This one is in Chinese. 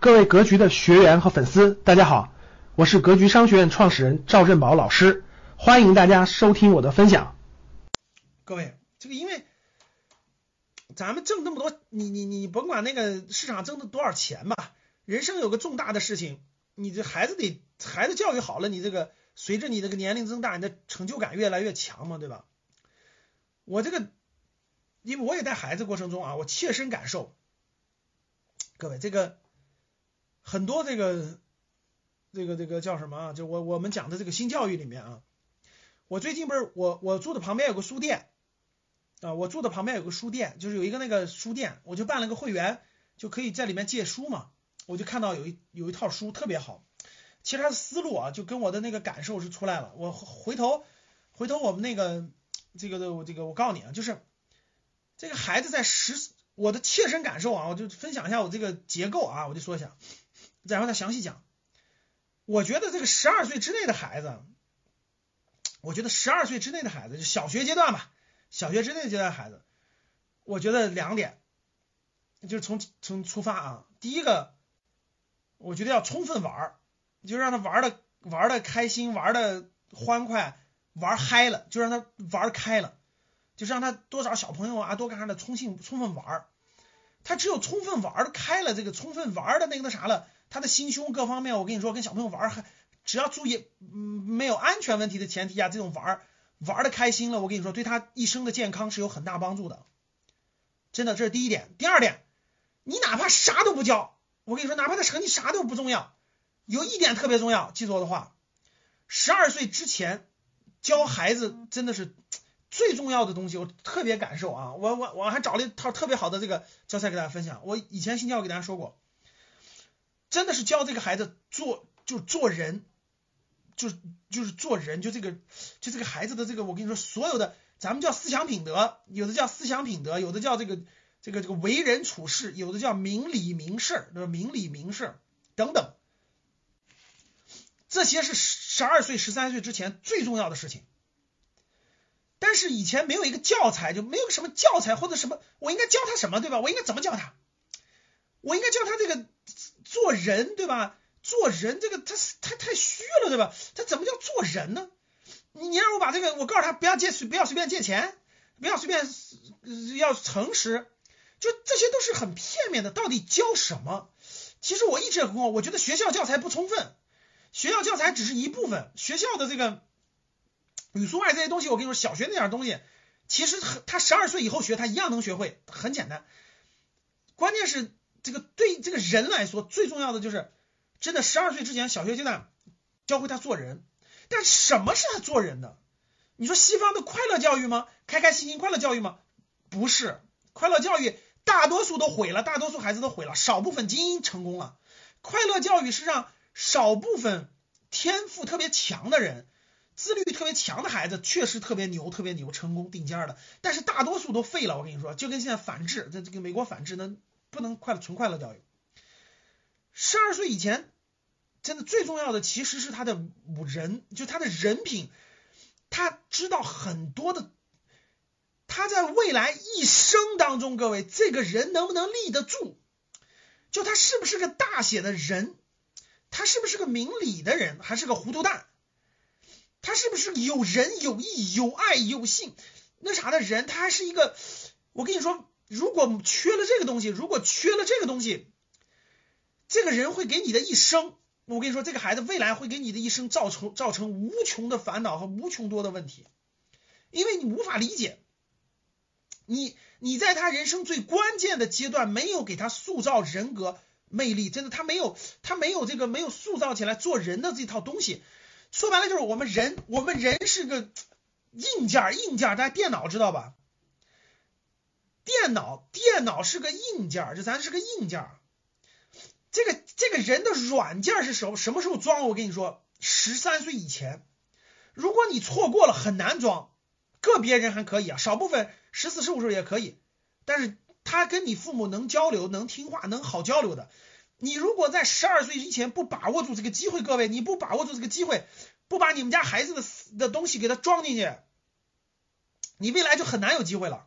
各位格局的学员和粉丝，大家好，我是格局商学院创始人赵振宝老师，欢迎大家收听我的分享。各位，这个因为咱们挣那么多，你你你甭管那个市场挣的多少钱吧，人生有个重大的事情，你这孩子得孩子教育好了，你这个随着你这个年龄增大，你的成就感越来越强嘛，对吧？我这个因为我也带孩子过程中啊，我切身感受，各位这个。很多这个这个这个叫什么啊？就我我们讲的这个新教育里面啊，我最近不是我我住的旁边有个书店啊，我住的旁边有个书店，就是有一个那个书店，我就办了个会员，就可以在里面借书嘛。我就看到有一有一套书特别好，其实他的思路啊，就跟我的那个感受是出来了。我回头回头我们那个这个的这个我告诉你啊，就是这个孩子在十我的切身感受啊，我就分享一下我这个结构啊，我就说一下。然后他详细讲，我觉得这个十二岁之内的孩子，我觉得十二岁之内的孩子就小学阶段吧，小学之内的阶段孩子，我觉得两点，就是从从出发啊，第一个，我觉得要充分玩儿就让他玩的玩的开心，玩的欢快，玩嗨了，就让他玩开了，就是让他多少小朋友啊多干啥的充性充分玩儿他只有充分玩的开了，这个充分玩的那个那啥了。他的心胸各方面，我跟你说，跟小朋友玩还只要注意，嗯，没有安全问题的前提下，这种玩玩的开心了，我跟你说，对他一生的健康是有很大帮助的。真的，这是第一点。第二点，你哪怕啥都不教，我跟你说，哪怕他成绩啥都不重要，有一点特别重要，记住我的话，十二岁之前教孩子真的是最重要的东西，我特别感受啊。我我我还找了一套特别好的这个教材给大家分享，我以前新教给大家说过。真的是教这个孩子做，就做人，就就是做人，就这个，就这个孩子的这个，我跟你说，所有的咱们叫思想品德，有的叫思想品德，有的叫这个这个这个为人处事，有的叫明理明事，儿？明理明事儿等等，这些是十二岁、十三岁之前最重要的事情。但是以前没有一个教材，就没有什么教材或者什么，我应该教他什么，对吧？我应该怎么教他？我应该教他这个做人，对吧？做人这个他他太虚了，对吧？他怎么叫做人呢？你你让我把这个，我告诉他不要借随不要随便借钱，不要随便要诚实，就这些都是很片面的。到底教什么？其实我一直跟我我觉得学校教材不充分，学校教材只是一部分。学校的这个语数外这些东西，我跟你说，小学那点东西，其实他十二岁以后学，他一样能学会，很简单。关键是。这个对这个人来说最重要的就是，真的十二岁之前小学阶段教会他做人。但什么是他做人的？你说西方的快乐教育吗？开开心心快乐教育吗？不是，快乐教育大多数都毁了，大多数孩子都毁了，少部分精英成功了。快乐教育是让少部分天赋特别强的人、自律特别强的孩子确实特别牛、特别牛、成功顶尖的，但是大多数都废了。我跟你说，就跟现在反制，这这个美国反制那。不能快乐纯快乐教育。十二岁以前，真的最重要的其实是他的人，就他的人品，他知道很多的，他在未来一生当中，各位这个人能不能立得住？就他是不是个大写的人？他是不是个明理的人，还是个糊涂蛋？他是不是有仁有义有爱有信那啥的人？他还是一个，我跟你说。如果缺了这个东西，如果缺了这个东西，这个人会给你的一生，我跟你说，这个孩子未来会给你的一生造成造成无穷的烦恼和无穷多的问题，因为你无法理解，你你在他人生最关键的阶段没有给他塑造人格魅力，真的他没有他没有这个没有塑造起来做人的这套东西，说白了就是我们人我们人是个硬件硬件，大家电脑知道吧？电脑，电脑是个硬件，就咱是个硬件。这个这个人的软件是什么什么时候装？我跟你说，十三岁以前。如果你错过了，很难装。个别人还可以啊，少部分十四十五岁也可以。但是他跟你父母能交流，能听话，能好交流的。你如果在十二岁以前不把握住这个机会，各位，你不把握住这个机会，不把你们家孩子的的东西给他装进去，你未来就很难有机会了。